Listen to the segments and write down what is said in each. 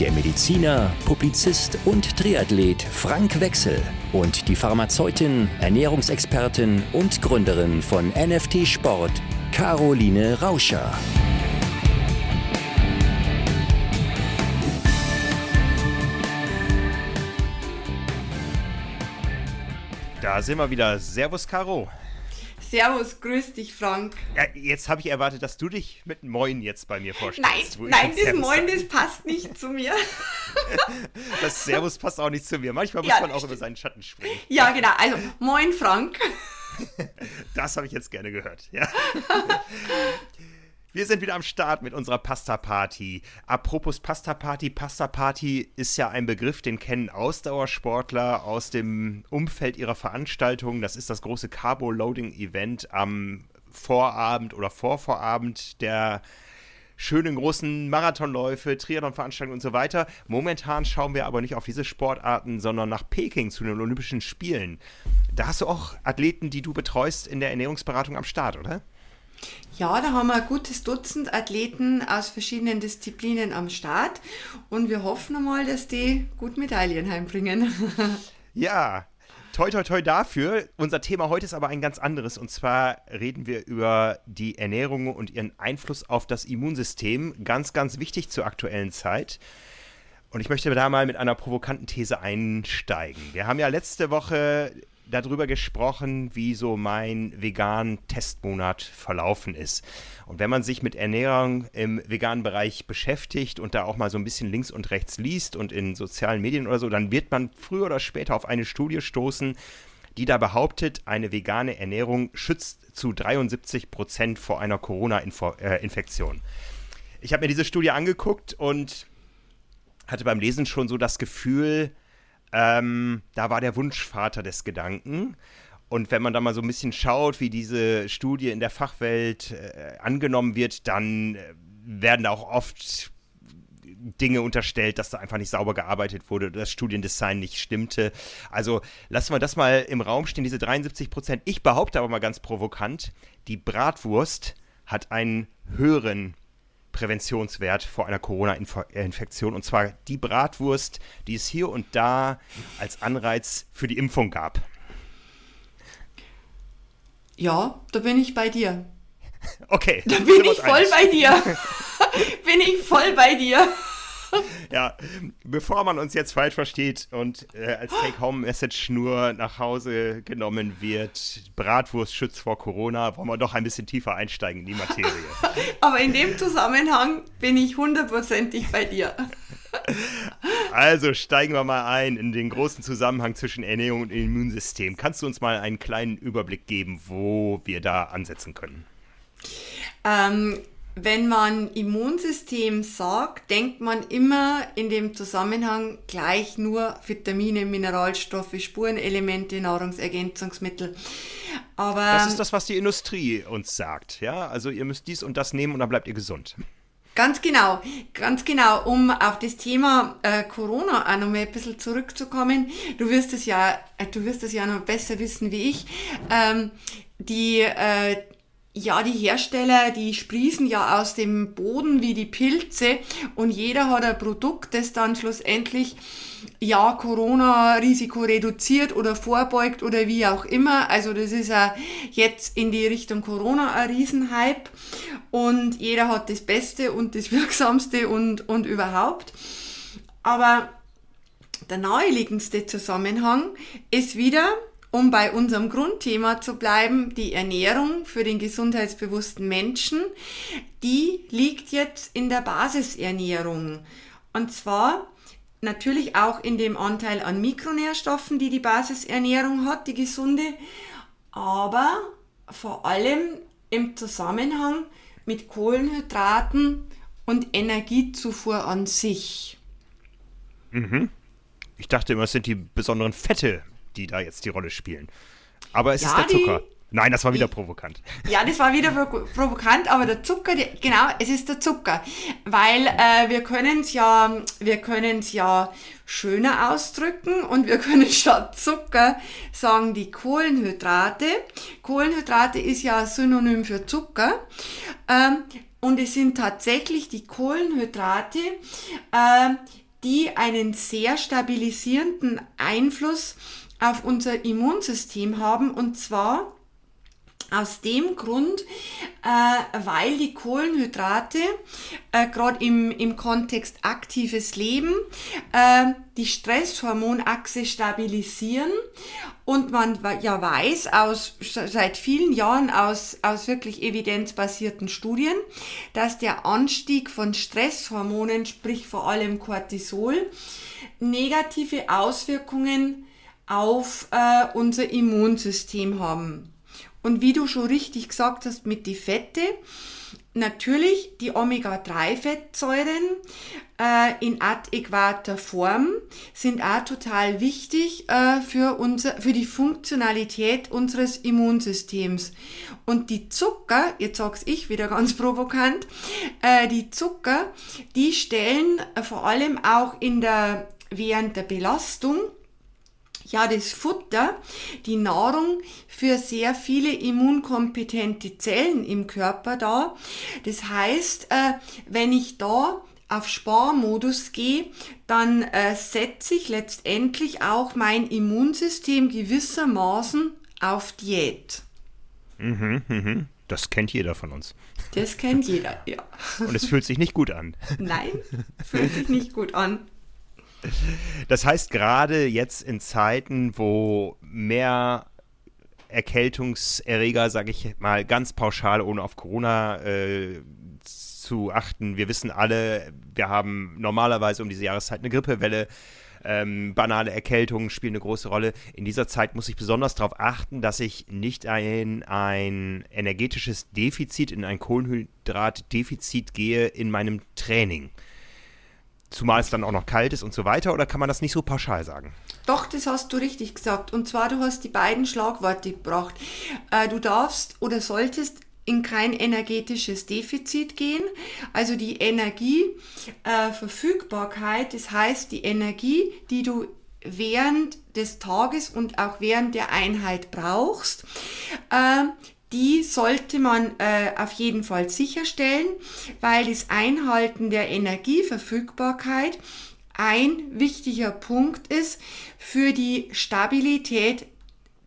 der Mediziner, Publizist und Triathlet Frank Wechsel und die Pharmazeutin, Ernährungsexpertin und Gründerin von NFT Sport, Caroline Rauscher. Da sind wir wieder. Servus, Caro. Servus, grüß dich, Frank. Ja, jetzt habe ich erwartet, dass du dich mit Moin jetzt bei mir vorstellst. Nein, nein, das Moin, das passt nicht zu mir. das Servus passt auch nicht zu mir. Manchmal muss ja, man auch über seinen Schatten springen. Ja, genau. Also, Moin, Frank. Das habe ich jetzt gerne gehört. Ja. Wir sind wieder am Start mit unserer Pasta Party. Apropos Pasta Party, Pasta Party ist ja ein Begriff, den kennen Ausdauersportler aus dem Umfeld ihrer Veranstaltungen. Das ist das große Carbo Loading Event am Vorabend oder Vorvorabend der schönen großen Marathonläufe, Triathlon-Veranstaltungen und so weiter. Momentan schauen wir aber nicht auf diese Sportarten, sondern nach Peking zu den Olympischen Spielen. Da hast du auch Athleten, die du betreust in der Ernährungsberatung am Start, oder? Ja, da haben wir ein gutes Dutzend Athleten aus verschiedenen Disziplinen am Start und wir hoffen mal, dass die gut Medaillen heimbringen. ja, toi toi toi dafür. Unser Thema heute ist aber ein ganz anderes und zwar reden wir über die Ernährung und ihren Einfluss auf das Immunsystem. Ganz, ganz wichtig zur aktuellen Zeit. Und ich möchte da mal mit einer provokanten These einsteigen. Wir haben ja letzte Woche darüber gesprochen, wie so mein vegan Testmonat verlaufen ist. Und wenn man sich mit Ernährung im veganen Bereich beschäftigt und da auch mal so ein bisschen links und rechts liest und in sozialen Medien oder so, dann wird man früher oder später auf eine Studie stoßen, die da behauptet, eine vegane Ernährung schützt zu 73 Prozent vor einer Corona-Infektion. Äh, ich habe mir diese Studie angeguckt und hatte beim Lesen schon so das Gefühl, ähm, da war der Wunschvater des Gedanken. Und wenn man da mal so ein bisschen schaut, wie diese Studie in der Fachwelt äh, angenommen wird, dann äh, werden da auch oft Dinge unterstellt, dass da einfach nicht sauber gearbeitet wurde, das Studiendesign nicht stimmte. Also lassen wir das mal im Raum stehen, diese 73 Prozent. Ich behaupte aber mal ganz provokant, die Bratwurst hat einen höheren Präventionswert vor einer Corona-Infektion. Und zwar die Bratwurst, die es hier und da als Anreiz für die Impfung gab. Ja, da bin ich bei dir. Okay. Da bin ich voll einig. bei dir. bin ich voll bei dir. ja, bevor man uns jetzt falsch versteht und äh, als Take-Home-Message nur nach Hause genommen wird, Bratwurst schützt vor Corona, wollen wir doch ein bisschen tiefer einsteigen in die Materie. Aber in dem Zusammenhang bin ich hundertprozentig bei dir. Also steigen wir mal ein in den großen Zusammenhang zwischen Ernährung und Immunsystem. Kannst du uns mal einen kleinen Überblick geben, wo wir da ansetzen können? Ähm, wenn man Immunsystem sagt, denkt man immer in dem Zusammenhang gleich nur Vitamine, Mineralstoffe, Spurenelemente, Nahrungsergänzungsmittel. Aber das ist das, was die Industrie uns sagt. Ja, also ihr müsst dies und das nehmen und dann bleibt ihr gesund. Ganz genau, ganz genau, um auf das Thema äh, Corona auch noch mal ein bisschen zurückzukommen. Du wirst es ja, äh, du wirst es ja noch besser wissen wie ich. Ähm, die äh, ja, die Hersteller, die sprießen ja aus dem Boden wie die Pilze und jeder hat ein Produkt, das dann schlussendlich ja Corona-Risiko reduziert oder vorbeugt oder wie auch immer. Also das ist ja jetzt in die Richtung Corona ein Riesenhype und jeder hat das Beste und das Wirksamste und, und überhaupt. Aber der naheliegendste Zusammenhang ist wieder, um bei unserem Grundthema zu bleiben, die Ernährung für den gesundheitsbewussten Menschen, die liegt jetzt in der Basisernährung. Und zwar natürlich auch in dem Anteil an Mikronährstoffen, die die Basisernährung hat, die gesunde, aber vor allem im Zusammenhang mit Kohlenhydraten und Energiezufuhr an sich. Mhm. Ich dachte immer, es sind die besonderen Fette, die da jetzt die Rolle spielen. Aber es Ja, ist der Zucker. Nein, das war wieder provokant. Ja, das war wieder pro- provokant, aber der Zucker, die, genau, es ist der Zucker, weil äh, wir können es ja, wir können es ja schöner ausdrücken und wir können statt Zucker sagen die Kohlenhydrate. Kohlenhydrate ist ja Synonym für Zucker. Ähm, und es sind tatsächlich die Kohlenhydrate, äh, die einen sehr stabilisierenden Einfluss auf unser Immunsystem haben und zwar aus dem Grund, äh, weil die Kohlenhydrate äh, gerade im, im Kontext aktives Leben äh, die Stresshormonachse stabilisieren und man ja weiß aus seit vielen Jahren aus, aus wirklich evidenzbasierten Studien, dass der Anstieg von Stresshormonen, sprich vor allem Cortisol, negative Auswirkungen auf äh, unser Immunsystem haben. Und wie du schon richtig gesagt hast mit die Fette, natürlich die Omega-3-Fettsäuren äh, in adäquater Form sind auch total wichtig äh, für, unser, für die Funktionalität unseres Immunsystems. Und die Zucker, jetzt sag's ich wieder ganz provokant, äh, die Zucker, die stellen vor allem auch in der, während der Belastung ja, das Futter, die Nahrung für sehr viele immunkompetente Zellen im Körper da. Das heißt, äh, wenn ich da auf Sparmodus gehe, dann äh, setze ich letztendlich auch mein Immunsystem gewissermaßen auf Diät. Das kennt jeder von uns. Das kennt jeder, ja. Und es fühlt sich nicht gut an. Nein, fühlt sich nicht gut an. Das heißt, gerade jetzt in Zeiten, wo mehr Erkältungserreger, sage ich mal ganz pauschal, ohne auf Corona äh, zu achten. Wir wissen alle, wir haben normalerweise um diese Jahreszeit eine Grippewelle. Ähm, banale Erkältungen spielen eine große Rolle. In dieser Zeit muss ich besonders darauf achten, dass ich nicht in ein energetisches Defizit, in ein Kohlenhydratdefizit gehe in meinem Training. Zumal es dann auch noch kalt ist und so weiter, oder kann man das nicht so pauschal sagen? Doch, das hast du richtig gesagt. Und zwar, du hast die beiden Schlagworte gebracht. Äh, du darfst oder solltest in kein energetisches Defizit gehen. Also die Energieverfügbarkeit, das heißt die Energie, die du während des Tages und auch während der Einheit brauchst, äh, die sollte man äh, auf jeden Fall sicherstellen, weil das Einhalten der Energieverfügbarkeit ein wichtiger Punkt ist für die Stabilität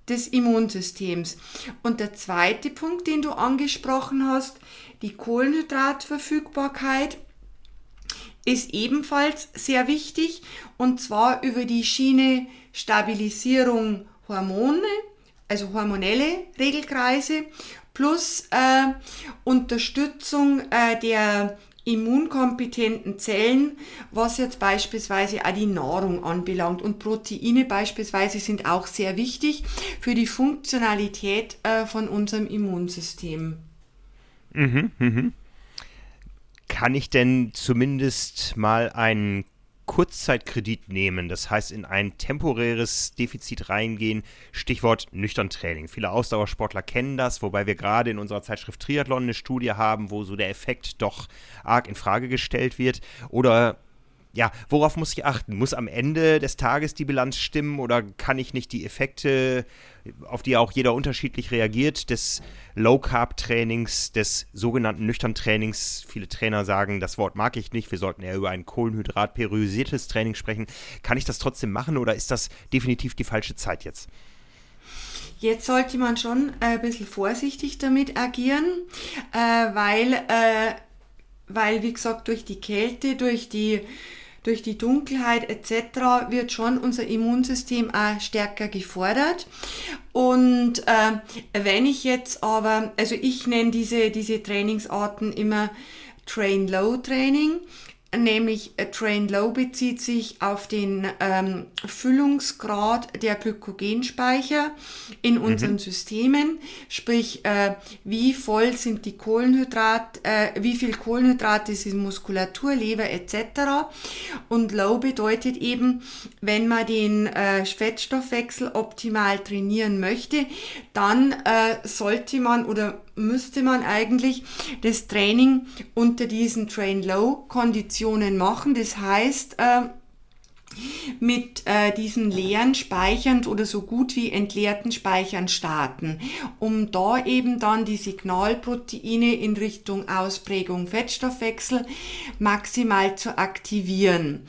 des Immunsystems. Und der zweite Punkt, den du angesprochen hast, die Kohlenhydratverfügbarkeit, ist ebenfalls sehr wichtig und zwar über die Schiene Stabilisierung Hormone, also hormonelle Regelkreise plus äh, Unterstützung äh, der immunkompetenten Zellen, was jetzt beispielsweise auch die Nahrung anbelangt. Und Proteine beispielsweise sind auch sehr wichtig für die Funktionalität äh, von unserem Immunsystem. Kann ich denn zumindest mal einen Kurzzeitkredit nehmen, das heißt in ein temporäres Defizit reingehen, Stichwort nüchtern Training. Viele Ausdauersportler kennen das, wobei wir gerade in unserer Zeitschrift Triathlon eine Studie haben, wo so der Effekt doch arg in Frage gestellt wird. Oder ja, worauf muss ich achten? Muss am Ende des Tages die Bilanz stimmen oder kann ich nicht die Effekte, auf die auch jeder unterschiedlich reagiert, des Low-Carb-Trainings, des sogenannten nüchtern Trainings, viele Trainer sagen, das Wort mag ich nicht, wir sollten eher über ein Kohlenhydrat-periodisiertes Training sprechen. Kann ich das trotzdem machen oder ist das definitiv die falsche Zeit jetzt? Jetzt sollte man schon ein bisschen vorsichtig damit agieren, äh, weil, äh, weil, wie gesagt, durch die Kälte, durch die, durch die Dunkelheit etc. wird schon unser Immunsystem auch stärker gefordert. Und äh, wenn ich jetzt aber, also ich nenne diese, diese Trainingsarten immer Train-Low-Training. Nämlich Train Low bezieht sich auf den ähm, Füllungsgrad der Glykogenspeicher in mhm. unseren mhm. Systemen, sprich äh, wie voll sind die Kohlenhydrate, äh, wie viel Kohlenhydrate sind Muskulatur, Leber etc. Und Low bedeutet eben, wenn man den äh, Fettstoffwechsel optimal trainieren möchte, dann äh, sollte man oder müsste man eigentlich das Training unter diesen Train-Low-Konditionen machen. Das heißt, äh, mit äh, diesen leeren Speichern oder so gut wie entleerten Speichern starten, um da eben dann die Signalproteine in Richtung Ausprägung Fettstoffwechsel maximal zu aktivieren.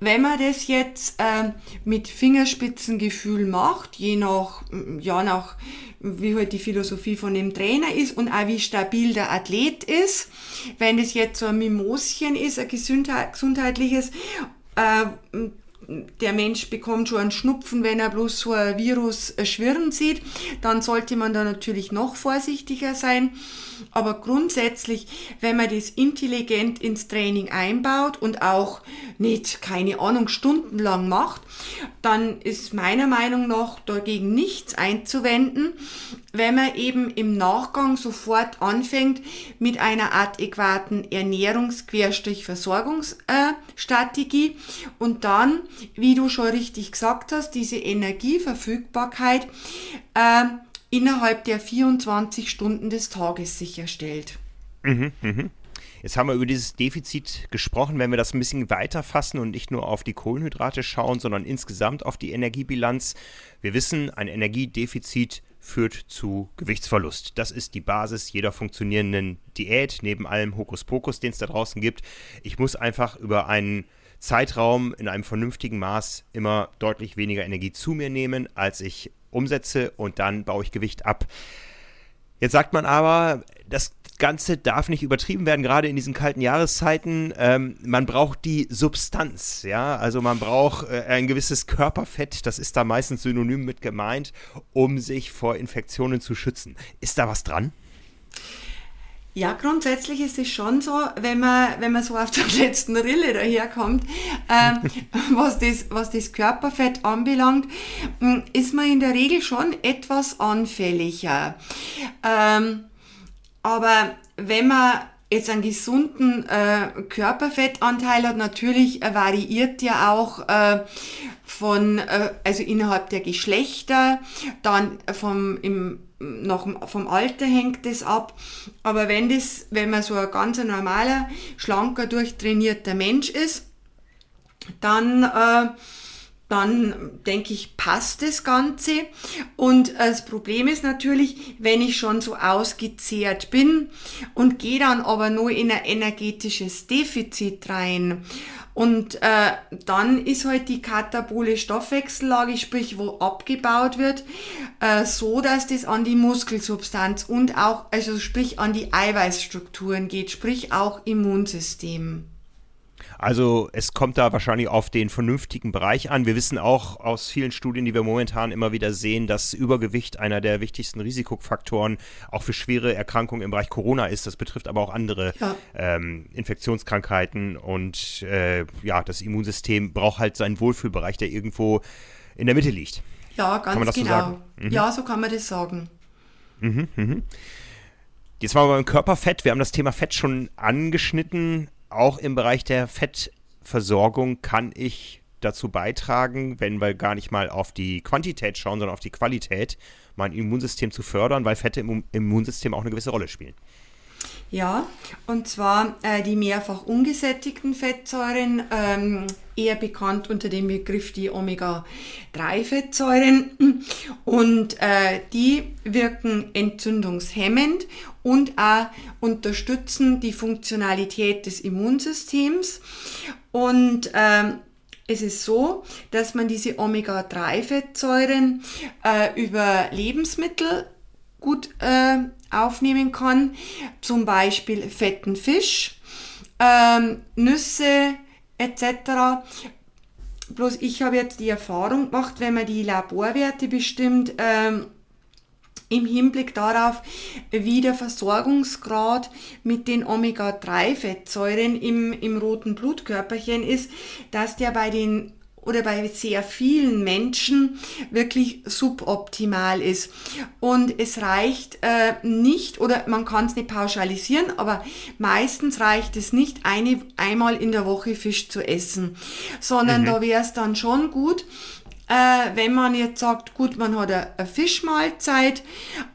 Wenn man das jetzt äh, mit Fingerspitzengefühl macht, je nach, ja, nach wie halt die Philosophie von dem Trainer ist und auch wie stabil der Athlet ist, wenn das jetzt so ein Mimoschen ist, ein gesundheitliches, äh, der Mensch bekommt schon einen Schnupfen, wenn er bloß so ein Virus schwirren sieht, dann sollte man da natürlich noch vorsichtiger sein. Aber grundsätzlich, wenn man das intelligent ins Training einbaut und auch nicht, keine Ahnung, stundenlang macht, dann ist meiner Meinung nach dagegen nichts einzuwenden, wenn man eben im Nachgang sofort anfängt mit einer adäquaten Ernährungs-Versorgungsstrategie und dann, wie du schon richtig gesagt hast, diese Energieverfügbarkeit äh, innerhalb der 24 Stunden des Tages sicherstellt. Mhm, mhm. Jetzt haben wir über dieses Defizit gesprochen. Wenn wir das ein bisschen weiter fassen und nicht nur auf die Kohlenhydrate schauen, sondern insgesamt auf die Energiebilanz. Wir wissen, ein Energiedefizit führt zu Gewichtsverlust. Das ist die Basis jeder funktionierenden Diät, neben allem Hokuspokus, den es da draußen gibt. Ich muss einfach über einen Zeitraum in einem vernünftigen Maß immer deutlich weniger Energie zu mir nehmen, als ich umsetze und dann baue ich Gewicht ab. Jetzt sagt man aber, das Ganze darf nicht übertrieben werden, gerade in diesen kalten Jahreszeiten. Ähm, man braucht die Substanz, ja, also man braucht äh, ein gewisses Körperfett, das ist da meistens synonym mit gemeint, um sich vor Infektionen zu schützen. Ist da was dran? Ja, grundsätzlich ist es schon so, wenn man, wenn man so auf der letzten Rille daherkommt, ähm, was, das, was das Körperfett anbelangt, hm, ist man in der Regel schon etwas anfälliger. Ähm, aber wenn man jetzt einen gesunden äh, Körperfettanteil hat, natürlich äh, variiert ja auch äh, von, äh, also innerhalb der Geschlechter, dann vom, im, noch vom Alter hängt es ab. Aber wenn das, wenn man so ein ganz normaler, schlanker, durchtrainierter Mensch ist, dann äh, dann denke ich, passt das Ganze. Und das Problem ist natürlich, wenn ich schon so ausgezehrt bin und gehe dann aber nur in ein energetisches Defizit rein. Und äh, dann ist halt die katabole Stoffwechsellage, sprich wo abgebaut wird, äh, so, dass das an die Muskelsubstanz und auch, also sprich an die Eiweißstrukturen geht, sprich auch Immunsystem. Also es kommt da wahrscheinlich auf den vernünftigen Bereich an. Wir wissen auch aus vielen Studien, die wir momentan immer wieder sehen, dass Übergewicht einer der wichtigsten Risikofaktoren auch für schwere Erkrankungen im Bereich Corona ist. Das betrifft aber auch andere ja. ähm, Infektionskrankheiten und äh, ja, das Immunsystem braucht halt seinen Wohlfühlbereich, der irgendwo in der Mitte liegt. Ja, ganz genau. So mhm. Ja, so kann man das sagen. Mhm, mhm. Jetzt waren wir beim Körperfett. Wir haben das Thema Fett schon angeschnitten auch im Bereich der Fettversorgung kann ich dazu beitragen, wenn wir gar nicht mal auf die Quantität schauen, sondern auf die Qualität, mein Immunsystem zu fördern, weil Fette im Immunsystem auch eine gewisse Rolle spielen. Ja, und zwar äh, die mehrfach ungesättigten Fettsäuren, ähm, eher bekannt unter dem Begriff die Omega-3-Fettsäuren. Und äh, die wirken entzündungshemmend und auch unterstützen die Funktionalität des Immunsystems. Und ähm, es ist so, dass man diese Omega-3-Fettsäuren äh, über Lebensmittel gut äh, aufnehmen kann, zum Beispiel fetten Fisch, ähm, Nüsse etc. Bloß ich habe jetzt die Erfahrung gemacht, wenn man die Laborwerte bestimmt, ähm, im Hinblick darauf, wie der Versorgungsgrad mit den Omega-3-Fettsäuren im, im roten Blutkörperchen ist, dass der bei den oder bei sehr vielen Menschen wirklich suboptimal ist. Und es reicht äh, nicht, oder man kann es nicht pauschalisieren, aber meistens reicht es nicht, eine, einmal in der Woche Fisch zu essen, sondern mhm. da wäre es dann schon gut, äh, wenn man jetzt sagt, gut, man hat eine, eine Fischmahlzeit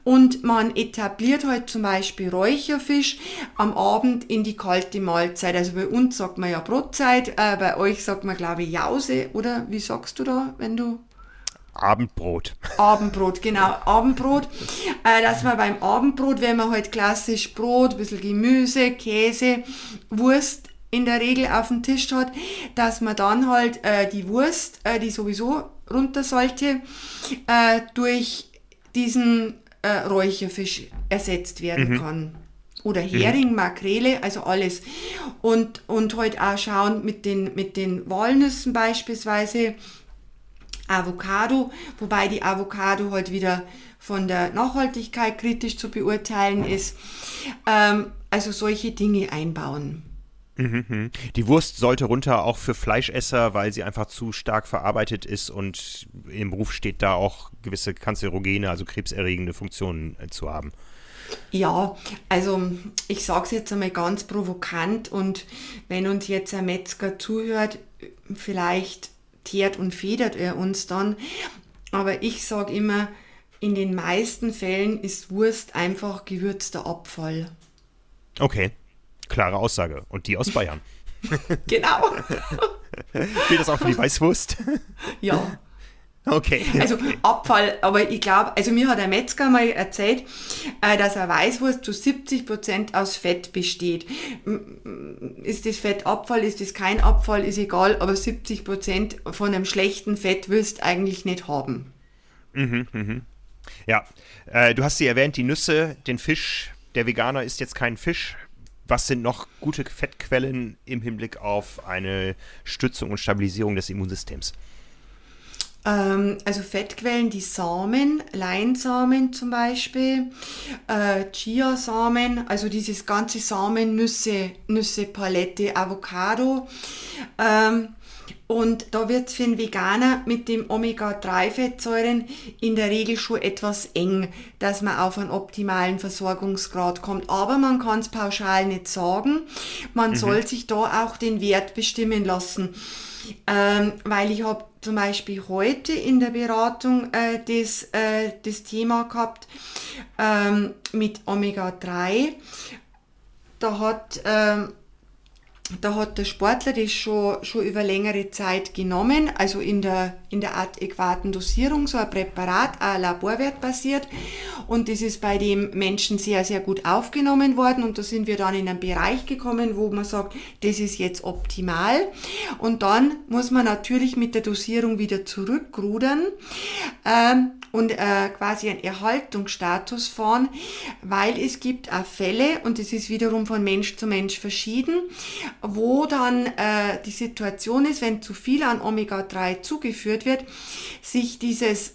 und man etabliert halt zum Beispiel Räucherfisch am Abend in die kalte Mahlzeit. Also bei uns sagt man ja Brotzeit, äh, bei euch sagt man glaube ich Jause oder wie sagst du da, wenn du Abendbrot. Abendbrot, genau, Abendbrot. Äh, dass man beim Abendbrot, wenn man halt klassisch Brot, ein bisschen Gemüse, Käse, Wurst in der Regel auf dem Tisch hat, dass man dann halt äh, die Wurst, äh, die sowieso runter sollte, äh, durch diesen äh, Räucherfisch ersetzt werden mhm. kann. Oder mhm. Hering, mhm. Makrele, also alles. Und, und heute halt auch schauen mit den, mit den Walnüssen beispielsweise, Avocado, wobei die Avocado heute halt wieder von der Nachhaltigkeit kritisch zu beurteilen ist. Ähm, also solche Dinge einbauen. Mhm, mhm. Die Wurst sollte runter auch für Fleischesser, weil sie einfach zu stark verarbeitet ist und im Beruf steht da auch gewisse kanzerogene, also krebserregende Funktionen äh, zu haben. Ja, also ich sage es jetzt einmal ganz provokant und wenn uns jetzt ein Metzger zuhört, vielleicht teert und federt er uns dann. Aber ich sage immer, in den meisten Fällen ist Wurst einfach gewürzter Abfall. Okay. Klare Aussage. Und die aus Bayern. genau. Gilt das auch für die Weißwurst? ja. Okay. Also. Abfall, aber ich glaube, also mir hat ein Metzger mal erzählt, äh, dass eine Weißwurst zu 70 Prozent aus Fett besteht. Ist das Fett Abfall, ist das kein Abfall, ist egal, aber 70 Prozent von einem schlechten Fett wirst du eigentlich nicht haben. Mhm, mhm. Ja, äh, du hast sie erwähnt, die Nüsse, den Fisch. Der Veganer isst jetzt keinen Fisch was sind noch gute Fettquellen im Hinblick auf eine Stützung und Stabilisierung des Immunsystems? Ähm, also Fettquellen, die Samen, Leinsamen zum Beispiel, äh, Chiasamen, also dieses ganze Samen, Nüsse, Nüsse, Palette, Avocado. Ähm, und da wird es für einen Veganer mit dem Omega-3-Fettsäuren in der Regel schon etwas eng, dass man auf einen optimalen Versorgungsgrad kommt. Aber man kann es pauschal nicht sagen. Man mhm. soll sich da auch den Wert bestimmen lassen. Ähm, weil ich habe zum Beispiel heute in der Beratung äh, das, äh, das Thema gehabt ähm, mit Omega-3. Da hat... Ähm, da hat der Sportler das schon, schon über längere Zeit genommen, also in der, in der adäquaten Dosierung, so ein Präparat, ein Laborwert basiert. Und das ist bei dem Menschen sehr, sehr gut aufgenommen worden. Und da sind wir dann in einen Bereich gekommen, wo man sagt, das ist jetzt optimal. Und dann muss man natürlich mit der Dosierung wieder zurückrudern. Ähm, und äh, quasi einen Erhaltungsstatus fahren, weil es gibt auch Fälle, und das ist wiederum von Mensch zu Mensch verschieden, wo dann äh, die Situation ist, wenn zu viel an Omega-3 zugeführt wird, sich dieses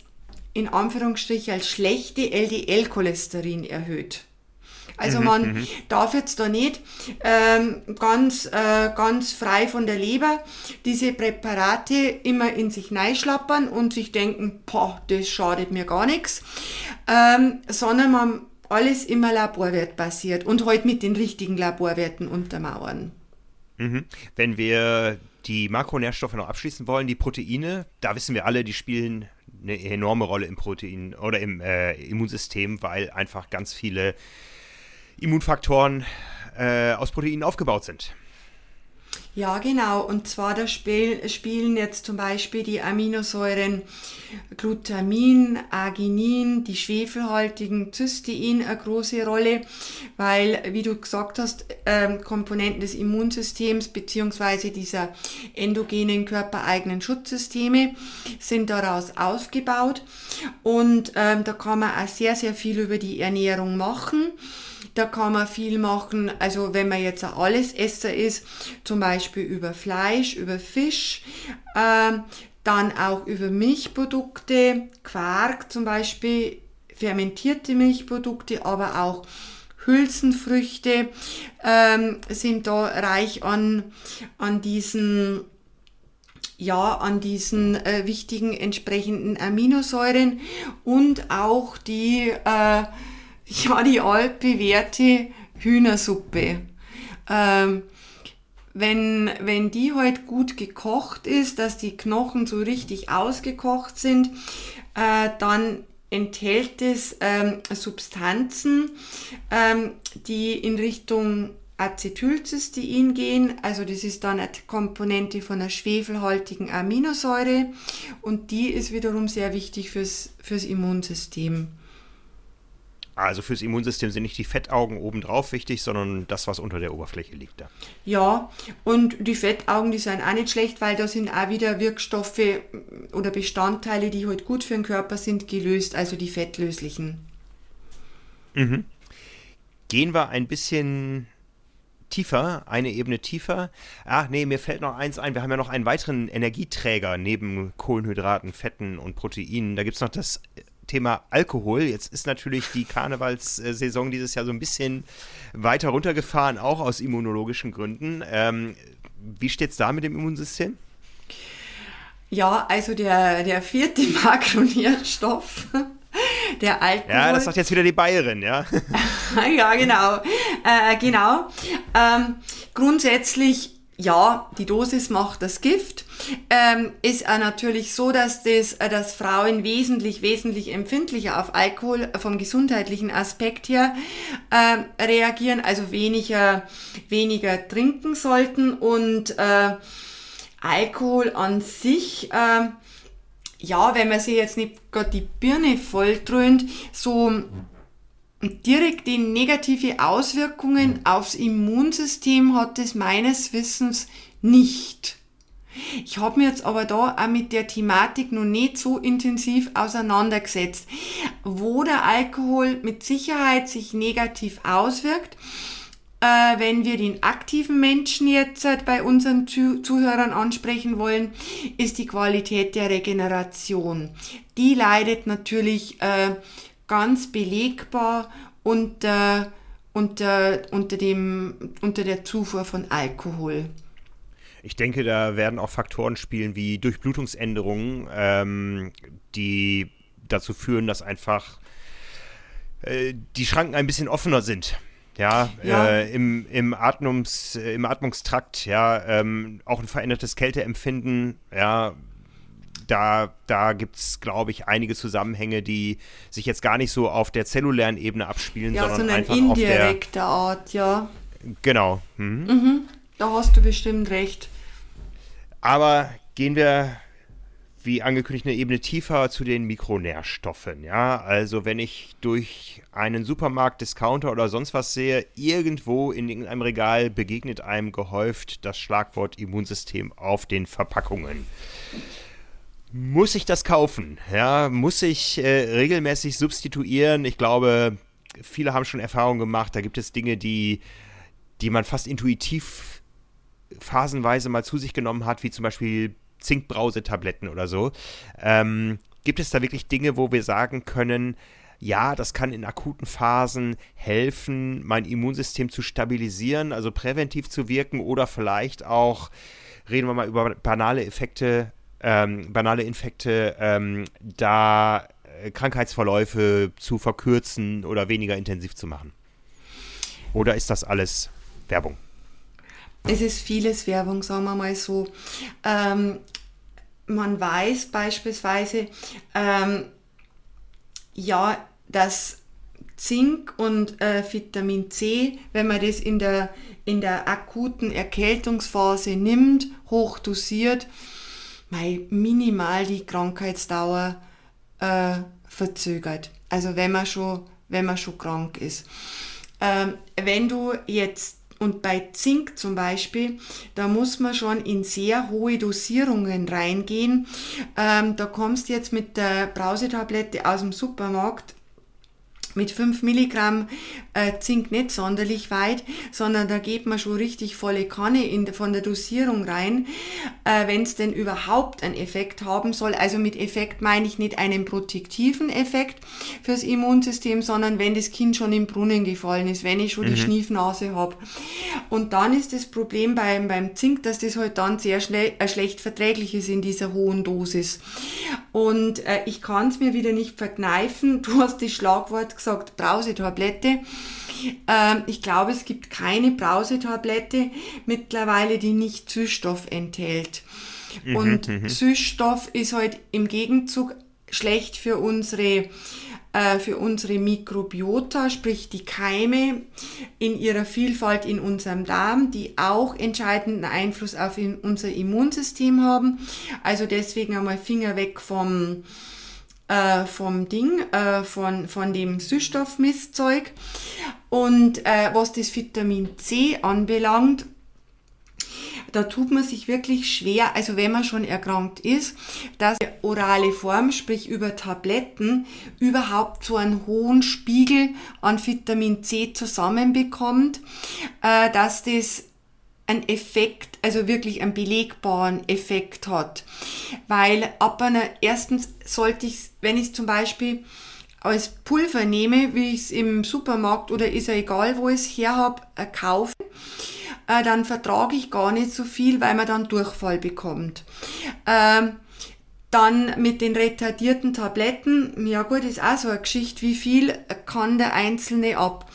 in Anführungsstrichen als schlechte LDL-Cholesterin erhöht. Also mhm, man mhm. darf jetzt da nicht ähm, ganz, äh, ganz frei von der Leber diese Präparate immer in sich neischlappern und sich denken, boah, das schadet mir gar nichts, ähm, sondern man alles immer laborwertbasiert und heute halt mit den richtigen Laborwerten untermauern. Mhm. Wenn wir die Makronährstoffe noch abschließen wollen, die Proteine, da wissen wir alle, die spielen eine enorme Rolle im Protein oder im äh, Immunsystem, weil einfach ganz viele Immunfaktoren äh, aus Proteinen aufgebaut sind. Ja, genau. Und zwar da spiel, spielen jetzt zum Beispiel die Aminosäuren Glutamin, Arginin, die schwefelhaltigen Cystein eine große Rolle, weil, wie du gesagt hast, ähm, Komponenten des Immunsystems beziehungsweise dieser endogenen körpereigenen Schutzsysteme sind daraus aufgebaut. Und ähm, da kann man auch sehr, sehr viel über die Ernährung machen. Da kann man viel machen, also wenn man jetzt ein Allesesser ist, zum Beispiel über Fleisch, über Fisch, äh, dann auch über Milchprodukte, Quark zum Beispiel, fermentierte Milchprodukte, aber auch Hülsenfrüchte ähm, sind da reich an, an diesen ja, an diesen äh, wichtigen entsprechenden Aminosäuren und auch die, äh, ja, die altbewährte Hühnersuppe. Ähm, wenn, wenn die halt gut gekocht ist, dass die Knochen so richtig ausgekocht sind, äh, dann enthält es ähm, Substanzen, ähm, die in Richtung Acetylcystein gehen. Also das ist dann eine Komponente von einer schwefelhaltigen Aminosäure und die ist wiederum sehr wichtig fürs, fürs Immunsystem. Also fürs Immunsystem sind nicht die Fettaugen obendrauf wichtig, sondern das, was unter der Oberfläche liegt da. Ja, und die Fettaugen, die sind auch nicht schlecht, weil da sind auch wieder Wirkstoffe oder Bestandteile, die halt gut für den Körper sind, gelöst, also die fettlöslichen. Mhm. Gehen wir ein bisschen tiefer, eine Ebene tiefer. Ach nee, mir fällt noch eins ein. Wir haben ja noch einen weiteren Energieträger neben Kohlenhydraten, Fetten und Proteinen. Da gibt es noch das Thema Alkohol. Jetzt ist natürlich die Karnevalssaison dieses Jahr so ein bisschen weiter runtergefahren, auch aus immunologischen Gründen. Ähm, wie steht es da mit dem Immunsystem? Ja, also der, der vierte Makronährstoff der Alkohol. Ja, das sagt jetzt wieder die Bayerin, ja. ja, genau. Äh, genau. Ähm, grundsätzlich, ja, die Dosis macht das Gift. Ähm, ist auch natürlich so, dass, das, äh, dass Frauen wesentlich, wesentlich empfindlicher auf Alkohol vom gesundheitlichen Aspekt her äh, reagieren, also weniger, weniger trinken sollten und äh, Alkohol an sich äh, ja, wenn man sich jetzt nicht gerade die Birne volltrönt, so direkte negative Auswirkungen aufs Immunsystem hat es meines Wissens nicht. Ich habe mir jetzt aber da auch mit der Thematik noch nicht so intensiv auseinandergesetzt, wo der Alkohol mit Sicherheit sich negativ auswirkt äh, wenn wir den aktiven Menschen jetzt äh, bei unseren Zuhörern ansprechen wollen, ist die Qualität der Regeneration. Die leidet natürlich äh, ganz belegbar unter, unter, unter, dem, unter der Zufuhr von Alkohol. Ich denke, da werden auch Faktoren spielen wie Durchblutungsänderungen, ähm, die dazu führen, dass einfach äh, die Schranken ein bisschen offener sind. Ja, ja. Äh, im, im, Atmungs, äh, im Atmungstrakt, ja, ähm, auch ein verändertes Kälteempfinden, ja, da, da gibt es, glaube ich, einige Zusammenhänge, die sich jetzt gar nicht so auf der zellulären Ebene abspielen, ja, sondern, sondern einfach indirekter Art, ja. Genau. Mhm. Mhm, da hast du bestimmt recht. Aber gehen wir wie angekündigt, eine Ebene tiefer zu den Mikronährstoffen. Ja, also wenn ich durch einen Supermarkt, Discounter oder sonst was sehe, irgendwo in irgendeinem Regal begegnet einem gehäuft das Schlagwort Immunsystem auf den Verpackungen. Muss ich das kaufen? Ja, muss ich äh, regelmäßig substituieren? Ich glaube, viele haben schon Erfahrungen gemacht. Da gibt es Dinge, die, die man fast intuitiv phasenweise mal zu sich genommen hat, wie zum Beispiel Zinkbrausetabletten oder so. Ähm, gibt es da wirklich Dinge, wo wir sagen können, ja, das kann in akuten Phasen helfen, mein Immunsystem zu stabilisieren, also präventiv zu wirken oder vielleicht auch, reden wir mal über banale Effekte, ähm, banale Infekte, ähm, da äh, Krankheitsverläufe zu verkürzen oder weniger intensiv zu machen? Oder ist das alles Werbung? Es ist vieles Werbung, sagen wir mal so. Ähm, man weiß beispielsweise, ähm, ja, dass Zink und äh, Vitamin C, wenn man das in der, in der akuten Erkältungsphase nimmt, hochdosiert, minimal die Krankheitsdauer äh, verzögert. Also wenn man schon, wenn man schon krank ist. Ähm, wenn du jetzt und bei Zink zum Beispiel, da muss man schon in sehr hohe Dosierungen reingehen. Ähm, da kommst jetzt mit der Brausetablette aus dem Supermarkt mit 5 Milligramm äh, Zink nicht sonderlich weit, sondern da geht man schon richtig volle Kanne in, von der Dosierung rein, äh, wenn es denn überhaupt einen Effekt haben soll. Also mit Effekt meine ich nicht einen protektiven Effekt fürs Immunsystem, sondern wenn das Kind schon im Brunnen gefallen ist, wenn ich schon mhm. die Schniefnase habe. Und dann ist das Problem beim, beim Zink, dass das halt dann sehr schnell, äh, schlecht verträglich ist in dieser hohen Dosis. Und äh, ich kann es mir wieder nicht verkneifen. Du hast das Schlagwort gesagt, Brausetablette. Ähm, ich glaube, es gibt keine Brausetablette mittlerweile, die nicht Süßstoff enthält. Mhm, Und mhm. Süßstoff ist halt im Gegenzug schlecht für unsere äh, für unsere Mikrobiota, sprich die Keime in ihrer Vielfalt in unserem Darm, die auch entscheidenden Einfluss auf unser Immunsystem haben. Also deswegen einmal Finger weg vom äh, vom Ding, äh, von, von dem Süßstoffmisszeug. Und äh, was das Vitamin C anbelangt, da tut man sich wirklich schwer, also wenn man schon erkrankt ist, dass orale Form, sprich über Tabletten, überhaupt so einen hohen Spiegel an Vitamin C zusammenbekommt, äh, dass das einen Effekt, also wirklich einen belegbaren Effekt hat. Weil ab einer, erstens sollte ich, wenn ich zum Beispiel als Pulver nehme, wie ich es im Supermarkt oder ist ja egal, wo ich es her habe, äh, kaufe, äh, dann vertrage ich gar nicht so viel, weil man dann Durchfall bekommt. Ähm, dann mit den retardierten Tabletten, ja gut, ist auch so eine Geschichte, wie viel kann der Einzelne ab.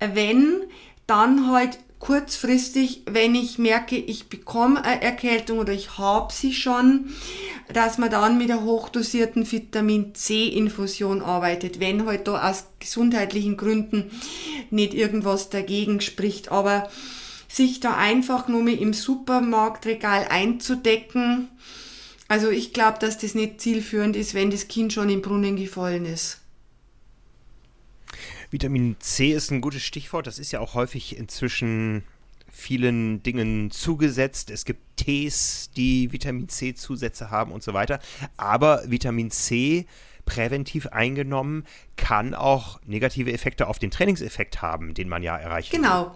Wenn, dann halt kurzfristig, wenn ich merke, ich bekomme eine Erkältung oder ich habe sie schon, dass man dann mit der hochdosierten Vitamin C Infusion arbeitet, wenn halt da aus gesundheitlichen Gründen nicht irgendwas dagegen spricht. Aber sich da einfach nur mehr im Supermarktregal einzudecken, also ich glaube, dass das nicht zielführend ist, wenn das Kind schon im Brunnen gefallen ist. Vitamin C ist ein gutes Stichwort. Das ist ja auch häufig inzwischen vielen Dingen zugesetzt. Es gibt Tees, die Vitamin C-Zusätze haben und so weiter. Aber Vitamin C präventiv eingenommen kann auch negative Effekte auf den Trainingseffekt haben, den man ja erreichen genau. will.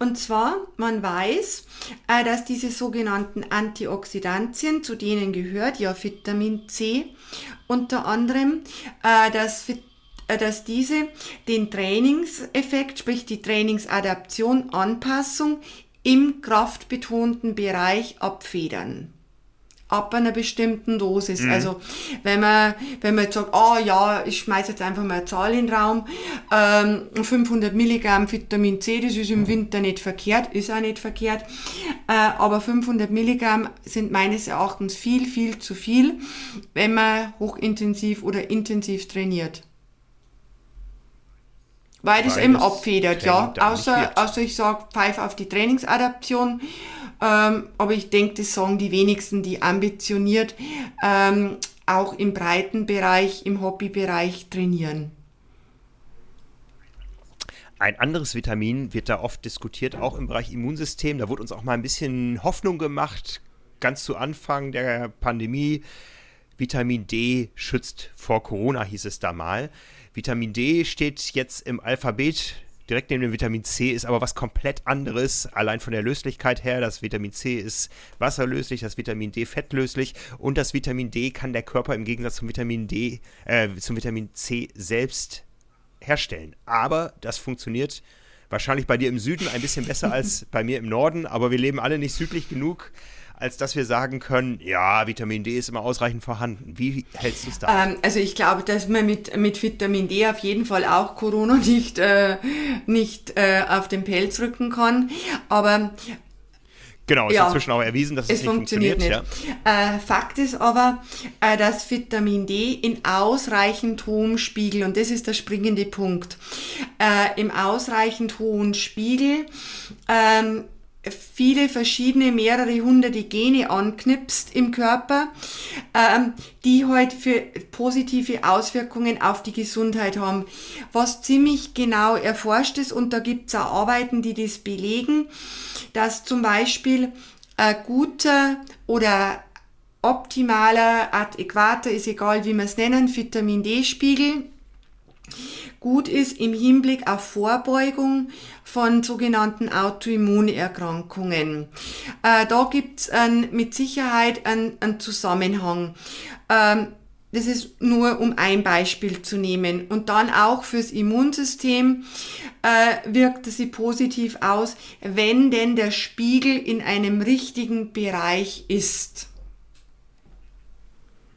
Und zwar, man weiß, äh, dass diese sogenannten Antioxidantien, zu denen gehört ja Vitamin C, unter anderem äh, das Vitamin äh, dass diese den Trainingseffekt, sprich die Trainingsadaption, Anpassung im kraftbetonten Bereich abfedern ab einer bestimmten Dosis. Mhm. Also wenn man, wenn man jetzt sagt, ah oh, ja, ich schmeiße jetzt einfach mal eine Zahl in den Raum, ähm, 500 Milligramm Vitamin C, das ist im Winter nicht verkehrt, ist auch nicht verkehrt, äh, aber 500 Milligramm sind meines Erachtens viel, viel zu viel, wenn man hochintensiv oder intensiv trainiert. Weil das eben abfedert, ja. Außer, außer ich sage, pfeif auf die Trainingsadaption. Ähm, aber ich denke, das sagen die wenigsten, die ambitioniert ähm, auch im breiten Bereich, im Hobbybereich trainieren. Ein anderes Vitamin wird da oft diskutiert, auch im Bereich Immunsystem. Da wurde uns auch mal ein bisschen Hoffnung gemacht, ganz zu Anfang der Pandemie. Vitamin D schützt vor Corona, hieß es da mal. Vitamin D steht jetzt im Alphabet direkt neben dem Vitamin C, ist aber was komplett anderes, allein von der Löslichkeit her. Das Vitamin C ist wasserlöslich, das Vitamin D fettlöslich und das Vitamin D kann der Körper im Gegensatz zum Vitamin D, äh, zum Vitamin C selbst herstellen. Aber das funktioniert wahrscheinlich bei dir im Süden ein bisschen besser als bei mir im Norden, aber wir leben alle nicht südlich genug als dass wir sagen können, ja, Vitamin D ist immer ausreichend vorhanden. Wie hältst du es da? Ähm, also ich glaube, dass man mit, mit Vitamin D auf jeden Fall auch Corona nicht, äh, nicht äh, auf den Pelz rücken kann. Aber Genau, ist ja, inzwischen auch erwiesen, dass es, es nicht funktioniert. funktioniert. Ja. Äh, Fakt ist aber, äh, dass Vitamin D in ausreichend hohem Spiegel, und das ist der springende Punkt, äh, im ausreichend hohen Spiegel ähm, viele verschiedene, mehrere hunderte Gene anknipst im Körper, ähm, die halt für positive Auswirkungen auf die Gesundheit haben. Was ziemlich genau erforscht ist, und da gibt's auch Arbeiten, die das belegen, dass zum Beispiel ein guter oder optimaler, adäquater, ist egal wie man es nennen, Vitamin D-Spiegel gut ist im Hinblick auf Vorbeugung von sogenannten Autoimmunerkrankungen. Äh, da gibt's ein, mit Sicherheit einen, Zusammenhang. Ähm, das ist nur, um ein Beispiel zu nehmen. Und dann auch fürs Immunsystem äh, wirkt sie positiv aus, wenn denn der Spiegel in einem richtigen Bereich ist.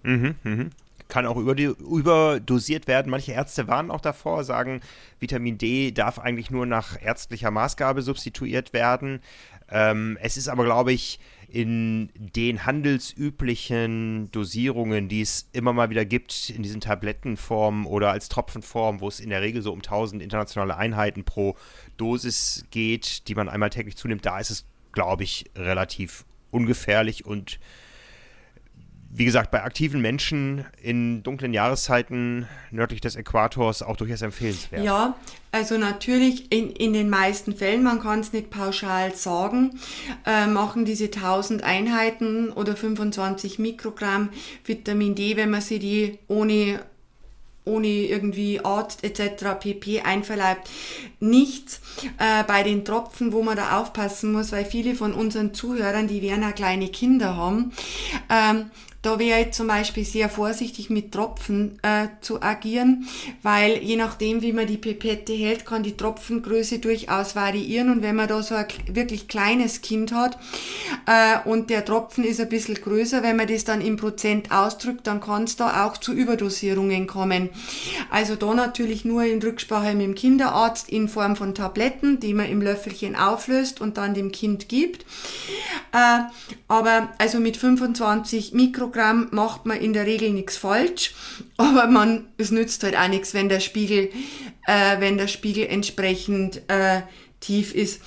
Mhm, mhm. Kann auch überdosiert werden. Manche Ärzte warnen auch davor, sagen, Vitamin D darf eigentlich nur nach ärztlicher Maßgabe substituiert werden. Ähm, es ist aber, glaube ich, in den handelsüblichen Dosierungen, die es immer mal wieder gibt, in diesen Tablettenformen oder als Tropfenform, wo es in der Regel so um 1000 internationale Einheiten pro Dosis geht, die man einmal täglich zunimmt, da ist es, glaube ich, relativ ungefährlich und wie gesagt, bei aktiven Menschen in dunklen Jahreszeiten nördlich des Äquators auch durchaus empfehlenswert. Ja, also natürlich in, in den meisten Fällen, man kann es nicht pauschal sagen, äh, machen diese 1000 Einheiten oder 25 Mikrogramm Vitamin D, wenn man sie die ohne ohne irgendwie Arzt etc. pp. einverleibt. Nichts äh, bei den Tropfen, wo man da aufpassen muss, weil viele von unseren Zuhörern, die werden ja kleine Kinder haben, ähm, da wäre ich zum Beispiel sehr vorsichtig mit Tropfen äh, zu agieren, weil je nachdem, wie man die Pipette hält, kann die Tropfengröße durchaus variieren. Und wenn man da so ein wirklich kleines Kind hat äh, und der Tropfen ist ein bisschen größer, wenn man das dann im Prozent ausdrückt, dann kann es da auch zu Überdosierungen kommen. Also da natürlich nur in Rücksprache mit dem Kinderarzt in Form von Tabletten, die man im Löffelchen auflöst und dann dem Kind gibt. Äh, aber also mit 25 Mikro Programm macht man in der Regel nichts falsch, aber man, es nützt halt auch nichts, wenn der Spiegel, äh, wenn der Spiegel entsprechend äh, tief ist.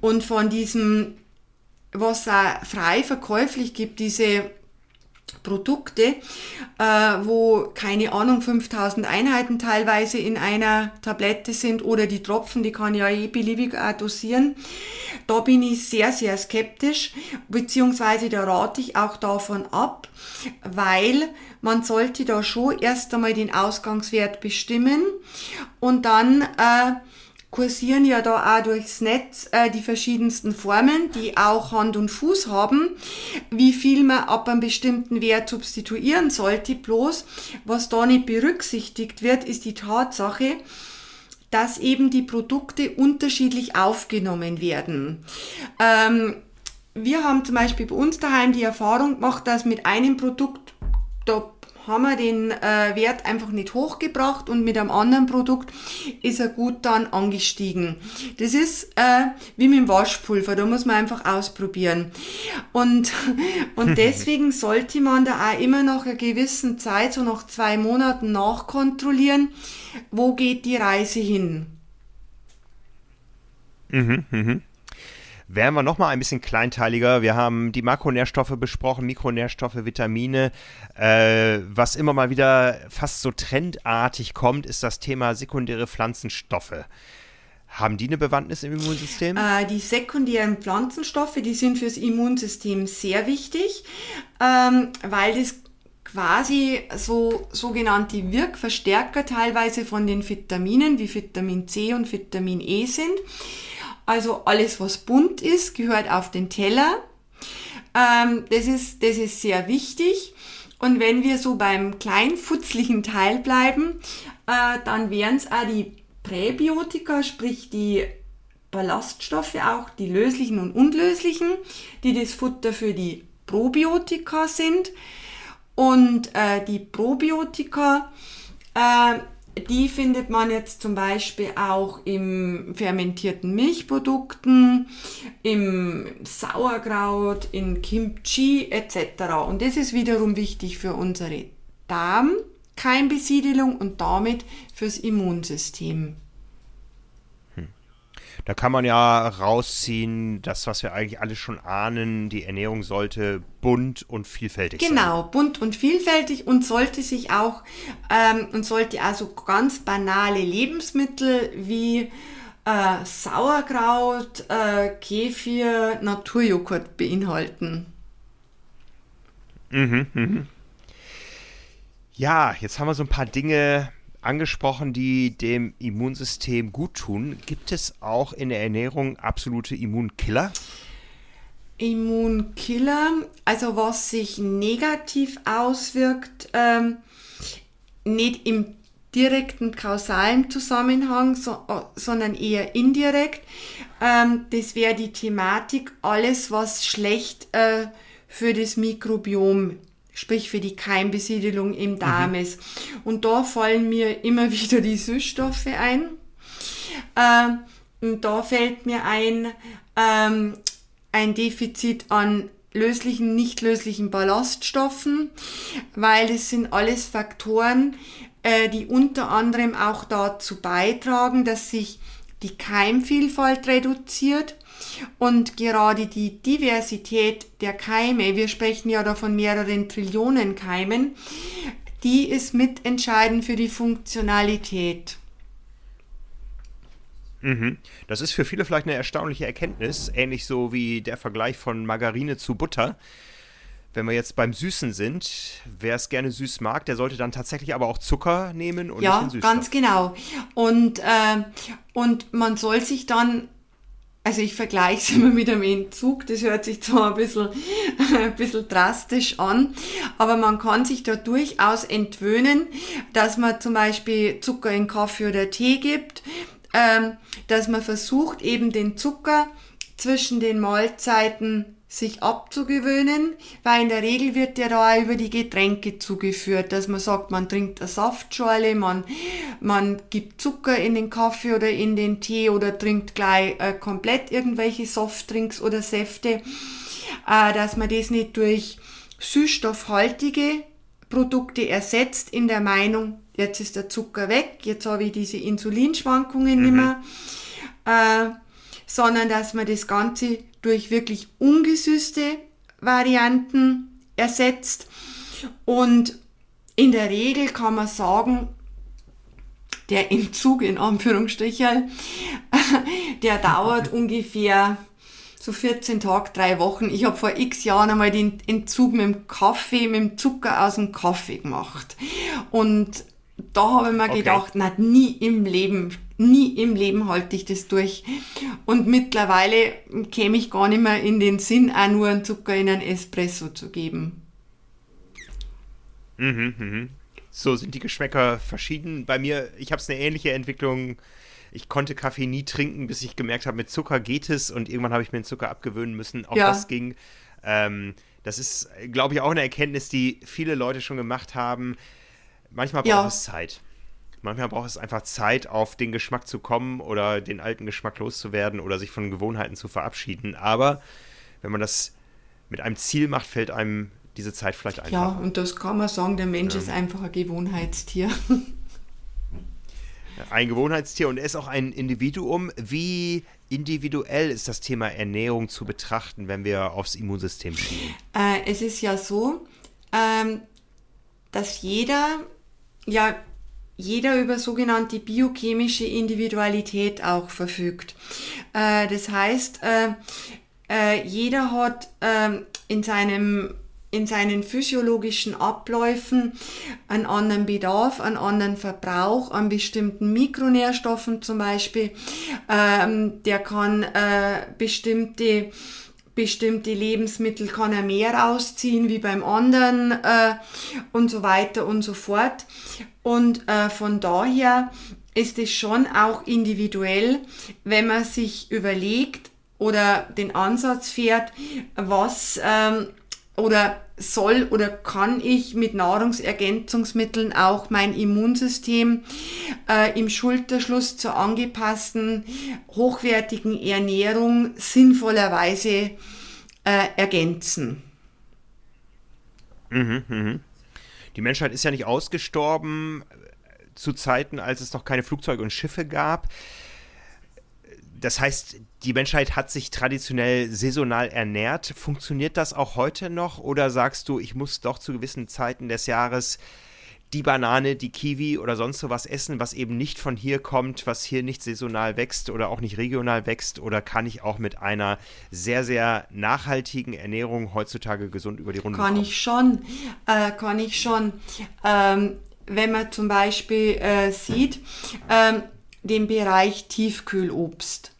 Und von diesem, was auch frei verkäuflich gibt, diese Produkte, äh, wo keine Ahnung 5000 Einheiten teilweise in einer Tablette sind oder die Tropfen, die kann ja eh beliebig dosieren. Da bin ich sehr, sehr skeptisch, beziehungsweise da rate ich auch davon ab, weil man sollte da schon erst einmal den Ausgangswert bestimmen und dann äh, kursieren ja da auch durchs Netz äh, die verschiedensten Formen, die auch Hand und Fuß haben, wie viel man ab einem bestimmten Wert substituieren sollte. Bloß, was da nicht berücksichtigt wird, ist die Tatsache, dass eben die Produkte unterschiedlich aufgenommen werden. Ähm, wir haben zum Beispiel bei uns daheim die Erfahrung gemacht, dass mit einem Produkt da haben wir den äh, Wert einfach nicht hochgebracht und mit einem anderen Produkt ist er gut dann angestiegen. Das ist äh, wie mit dem Waschpulver, da muss man einfach ausprobieren. Und, und deswegen sollte man da auch immer nach einer gewissen Zeit, so nach zwei Monaten nachkontrollieren, wo geht die Reise hin. Mhm, mhm wären wir nochmal ein bisschen kleinteiliger. Wir haben die Makronährstoffe besprochen, Mikronährstoffe, Vitamine. Äh, was immer mal wieder fast so trendartig kommt, ist das Thema sekundäre Pflanzenstoffe. Haben die eine Bewandtnis im Immunsystem? Äh, die sekundären Pflanzenstoffe, die sind fürs Immunsystem sehr wichtig, ähm, weil das quasi so sogenannte Wirkverstärker teilweise von den Vitaminen wie Vitamin C und Vitamin E sind. Also alles, was bunt ist, gehört auf den Teller. Ähm, das, ist, das ist sehr wichtig. Und wenn wir so beim kleinfutzlichen Teil bleiben, äh, dann wären es auch die Präbiotika, sprich die Ballaststoffe auch, die löslichen und unlöslichen, die das Futter für die Probiotika sind. Und äh, die Probiotika äh, die findet man jetzt zum Beispiel auch im fermentierten Milchprodukten, im Sauerkraut, in Kimchi etc. Und das ist wiederum wichtig für unsere Darmkeimbesiedelung und damit fürs Immunsystem. Da kann man ja rausziehen, das, was wir eigentlich alle schon ahnen, die Ernährung sollte bunt und vielfältig genau, sein. Genau, bunt und vielfältig und sollte sich auch ähm, und sollte also ganz banale Lebensmittel wie äh, Sauerkraut, äh, Kefir, Naturjoghurt beinhalten. Mhm, mhm. Ja, jetzt haben wir so ein paar Dinge angesprochen, die dem Immunsystem gut tun. Gibt es auch in der Ernährung absolute Immunkiller? Immunkiller, also was sich negativ auswirkt, ähm, nicht im direkten kausalen Zusammenhang, so, sondern eher indirekt. Ähm, das wäre die Thematik, alles was schlecht äh, für das Mikrobiom sprich für die Keimbesiedelung im Darm mhm. ist. Und da fallen mir immer wieder die Süßstoffe ein. Ähm, und da fällt mir ein, ähm, ein Defizit an löslichen, nicht löslichen Ballaststoffen, weil es sind alles Faktoren, äh, die unter anderem auch dazu beitragen, dass sich die Keimvielfalt reduziert und gerade die Diversität der Keime, wir sprechen ja da von mehreren Trillionen Keimen, die ist mitentscheidend für die Funktionalität. Mhm. Das ist für viele vielleicht eine erstaunliche Erkenntnis, ähnlich so wie der Vergleich von Margarine zu Butter. Wenn wir jetzt beim Süßen sind, wer es gerne süß mag, der sollte dann tatsächlich aber auch Zucker nehmen und ja, nicht den Süßstoff. ganz genau. Und, äh, und man soll sich dann also ich vergleiche es immer mit einem Entzug, das hört sich zwar ein bisschen, ein bisschen drastisch an, aber man kann sich da durchaus entwöhnen, dass man zum Beispiel Zucker in Kaffee oder Tee gibt, ähm, dass man versucht eben den Zucker zwischen den Mahlzeiten sich abzugewöhnen, weil in der Regel wird ja da über die Getränke zugeführt, dass man sagt, man trinkt eine Saftschorle, man, man gibt Zucker in den Kaffee oder in den Tee oder trinkt gleich äh, komplett irgendwelche Softdrinks oder Säfte, äh, dass man das nicht durch süßstoffhaltige Produkte ersetzt in der Meinung, jetzt ist der Zucker weg, jetzt habe ich diese Insulinschwankungen mhm. nicht mehr, äh, sondern dass man das Ganze durch wirklich ungesüßte Varianten ersetzt. Und in der Regel kann man sagen, der Entzug in Anführungsstrichen, der dauert ungefähr so 14 Tage, drei Wochen. Ich habe vor x Jahren einmal den Entzug mit dem Kaffee, mit dem Zucker aus dem Kaffee gemacht. Und da habe ich mir okay. gedacht, na, nie im Leben Nie im Leben halte ich das durch. Und mittlerweile käme ich gar nicht mehr in den Sinn, auch nur einen Zucker in einen Espresso zu geben. Mhm, mhm. So sind die Geschmäcker verschieden. Bei mir, ich habe es eine ähnliche Entwicklung. Ich konnte Kaffee nie trinken, bis ich gemerkt habe, mit Zucker geht es und irgendwann habe ich mir den Zucker abgewöhnen müssen. Auch ja. das ging. Ähm, das ist, glaube ich, auch eine Erkenntnis, die viele Leute schon gemacht haben. Manchmal braucht ja. es Zeit. Manchmal braucht es einfach Zeit, auf den Geschmack zu kommen oder den alten Geschmack loszuwerden oder sich von Gewohnheiten zu verabschieden. Aber wenn man das mit einem Ziel macht, fällt einem diese Zeit vielleicht einfach. Ja, und das kann man sagen, der Mensch ja. ist einfach ein Gewohnheitstier. Ein Gewohnheitstier und er ist auch ein Individuum. Wie individuell ist das Thema Ernährung zu betrachten, wenn wir aufs Immunsystem schieben? Äh, es ist ja so, ähm, dass jeder ja jeder über sogenannte biochemische Individualität auch verfügt. Äh, das heißt, äh, äh, jeder hat ähm, in seinem in seinen physiologischen Abläufen einen anderen Bedarf, einen anderen Verbrauch an bestimmten Mikronährstoffen zum Beispiel. Ähm, der kann bestimmte bestimmte Lebensmittel kann er mehr rausziehen wie beim anderen äh, und so weiter und so fort. Und äh, von daher ist es schon auch individuell, wenn man sich überlegt oder den Ansatz fährt, was ähm, oder soll oder kann ich mit Nahrungsergänzungsmitteln auch mein Immunsystem äh, im Schulterschluss zur angepassten, hochwertigen Ernährung sinnvollerweise äh, ergänzen. Mhm, mh. Die Menschheit ist ja nicht ausgestorben äh, zu Zeiten, als es noch keine Flugzeuge und Schiffe gab das heißt, die Menschheit hat sich traditionell saisonal ernährt. Funktioniert das auch heute noch? Oder sagst du, ich muss doch zu gewissen Zeiten des Jahres die Banane, die Kiwi oder sonst sowas essen, was eben nicht von hier kommt, was hier nicht saisonal wächst oder auch nicht regional wächst? Oder kann ich auch mit einer sehr, sehr nachhaltigen Ernährung heutzutage gesund über die Runde kann kommen? Kann ich schon, äh, kann ich schon. Ähm, wenn man zum Beispiel äh, sieht, ähm, den Bereich Tiefkühlobst.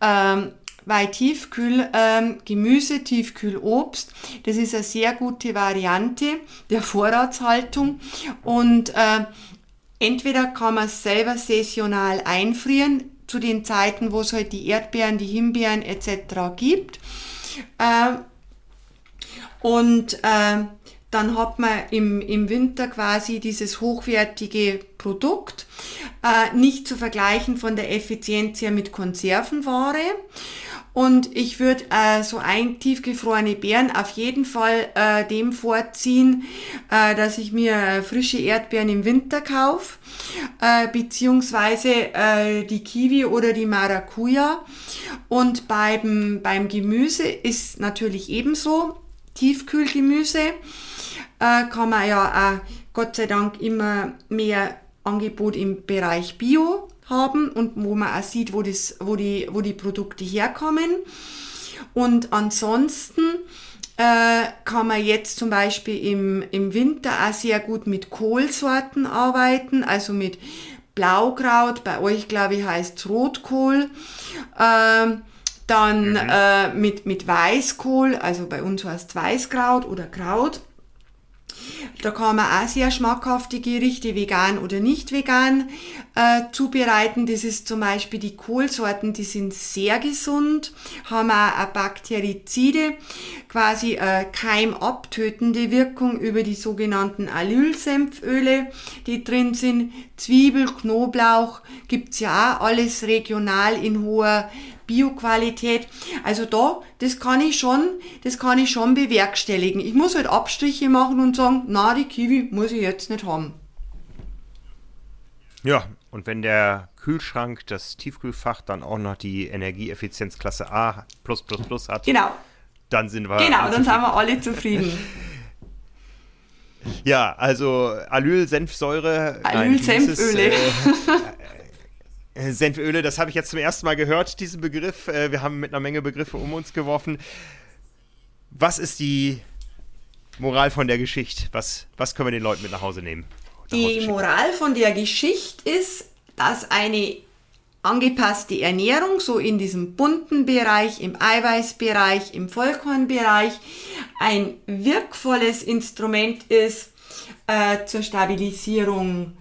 Ähm, weil Tiefkühl ähm, Tiefkühlobst, das ist eine sehr gute Variante der Vorratshaltung und äh, entweder kann man es selber saisonal einfrieren zu den Zeiten, wo es halt die Erdbeeren, die Himbeeren etc. gibt äh, und äh, dann hat man im, im Winter quasi dieses hochwertige Produkt, äh, nicht zu vergleichen von der Effizienz her mit Konservenware. Und ich würde äh, so ein tiefgefrorene Beeren auf jeden Fall äh, dem vorziehen, äh, dass ich mir frische Erdbeeren im Winter kaufe, äh, beziehungsweise äh, die Kiwi oder die Maracuja. Und beim, beim Gemüse ist natürlich ebenso Tiefkühlgemüse. Äh, kann man ja auch Gott sei Dank immer mehr Angebot im Bereich Bio haben und wo man auch sieht, wo, das, wo, die, wo die Produkte herkommen. Und ansonsten äh, kann man jetzt zum Beispiel im, im Winter auch sehr gut mit Kohlsorten arbeiten, also mit Blaukraut, bei euch glaube ich heißt es Rotkohl. Ähm, dann mhm. äh, mit, mit Weißkohl, also bei uns heißt es Weißkraut oder Kraut. Da kann man auch sehr schmackhafte Gerichte, vegan oder nicht vegan, äh, zubereiten. Das ist zum Beispiel die Kohlsorten, die sind sehr gesund, haben auch eine Bakterizide, quasi äh, keimabtötende Wirkung über die sogenannten Alylsenföle, die drin sind. Zwiebel, Knoblauch gibt's ja auch alles regional in hoher Bioqualität. Also da, das kann ich schon, das kann ich schon bewerkstelligen. Ich muss halt Abstriche machen und sagen, na, die Kiwi muss ich jetzt nicht haben. Ja, und wenn der Kühlschrank, das Tiefkühlfach dann auch noch die Energieeffizienzklasse A plus plus plus hat, genau. dann sind wir. Genau, dann sind wir alle zufrieden. Ja, also Alylsenfsäure. Alylsenföle. Äh, Senföle, das habe ich jetzt zum ersten Mal gehört, diesen Begriff. Äh, wir haben mit einer Menge Begriffe um uns geworfen. Was ist die Moral von der Geschichte? Was, was können wir den Leuten mit nach Hause nehmen? Nach die Moral von der Geschichte ist, dass eine angepasste Ernährung, so in diesem bunten Bereich, im Eiweißbereich, im Vollkornbereich, ein wirkvolles Instrument ist äh, zur Stabilisierung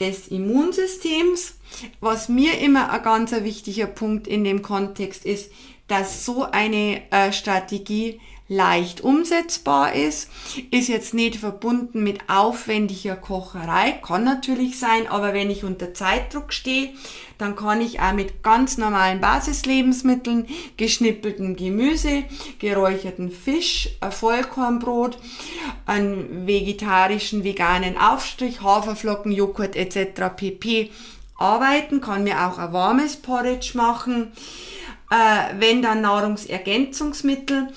des Immunsystems. Was mir immer ein ganz wichtiger Punkt in dem Kontext ist, dass so eine äh, Strategie leicht umsetzbar ist, ist jetzt nicht verbunden mit aufwendiger Kocherei, kann natürlich sein, aber wenn ich unter Zeitdruck stehe, dann kann ich auch mit ganz normalen Basislebensmitteln, geschnippeltem Gemüse, geräucherten Fisch, Vollkornbrot, einen vegetarischen, veganen Aufstrich, Haferflocken, Joghurt etc. pp arbeiten, kann mir auch ein warmes Porridge machen. Äh, wenn dann Nahrungsergänzungsmittel,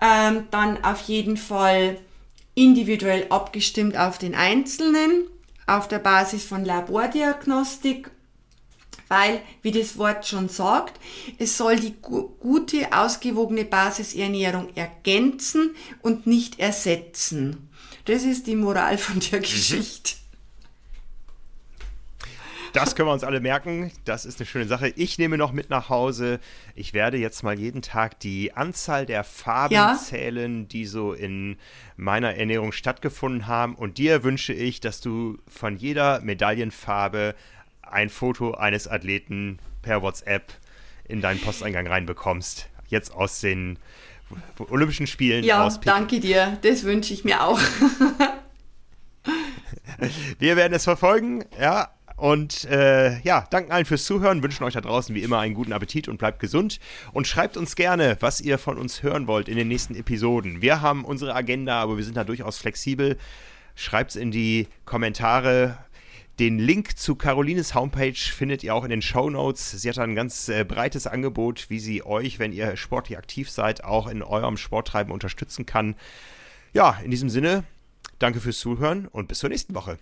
äh, dann auf jeden Fall individuell abgestimmt auf den Einzelnen, auf der Basis von Labordiagnostik, weil, wie das Wort schon sagt, es soll die gu gute, ausgewogene Basisernährung ergänzen und nicht ersetzen. Das ist die Moral von der mhm. Geschichte. Das können wir uns alle merken. Das ist eine schöne Sache. Ich nehme noch mit nach Hause. Ich werde jetzt mal jeden Tag die Anzahl der Farben ja. zählen, die so in meiner Ernährung stattgefunden haben. Und dir wünsche ich, dass du von jeder Medaillenfarbe ein Foto eines Athleten per WhatsApp in deinen Posteingang reinbekommst. Jetzt aus den Olympischen Spielen ja, aus Peking. danke dir. Das wünsche ich mir auch. Wir werden es verfolgen, ja. Und äh, ja, danken allen fürs Zuhören, wünschen euch da draußen wie immer einen guten Appetit und bleibt gesund. Und schreibt uns gerne, was ihr von uns hören wollt in den nächsten Episoden. Wir haben unsere Agenda, aber wir sind da durchaus flexibel. Schreibt es in die Kommentare. Den Link zu Carolines Homepage findet ihr auch in den Show Notes. Sie hat ein ganz äh, breites Angebot, wie sie euch, wenn ihr sportlich aktiv seid, auch in eurem Sporttreiben unterstützen kann. Ja, in diesem Sinne, danke fürs Zuhören und bis zur nächsten Woche.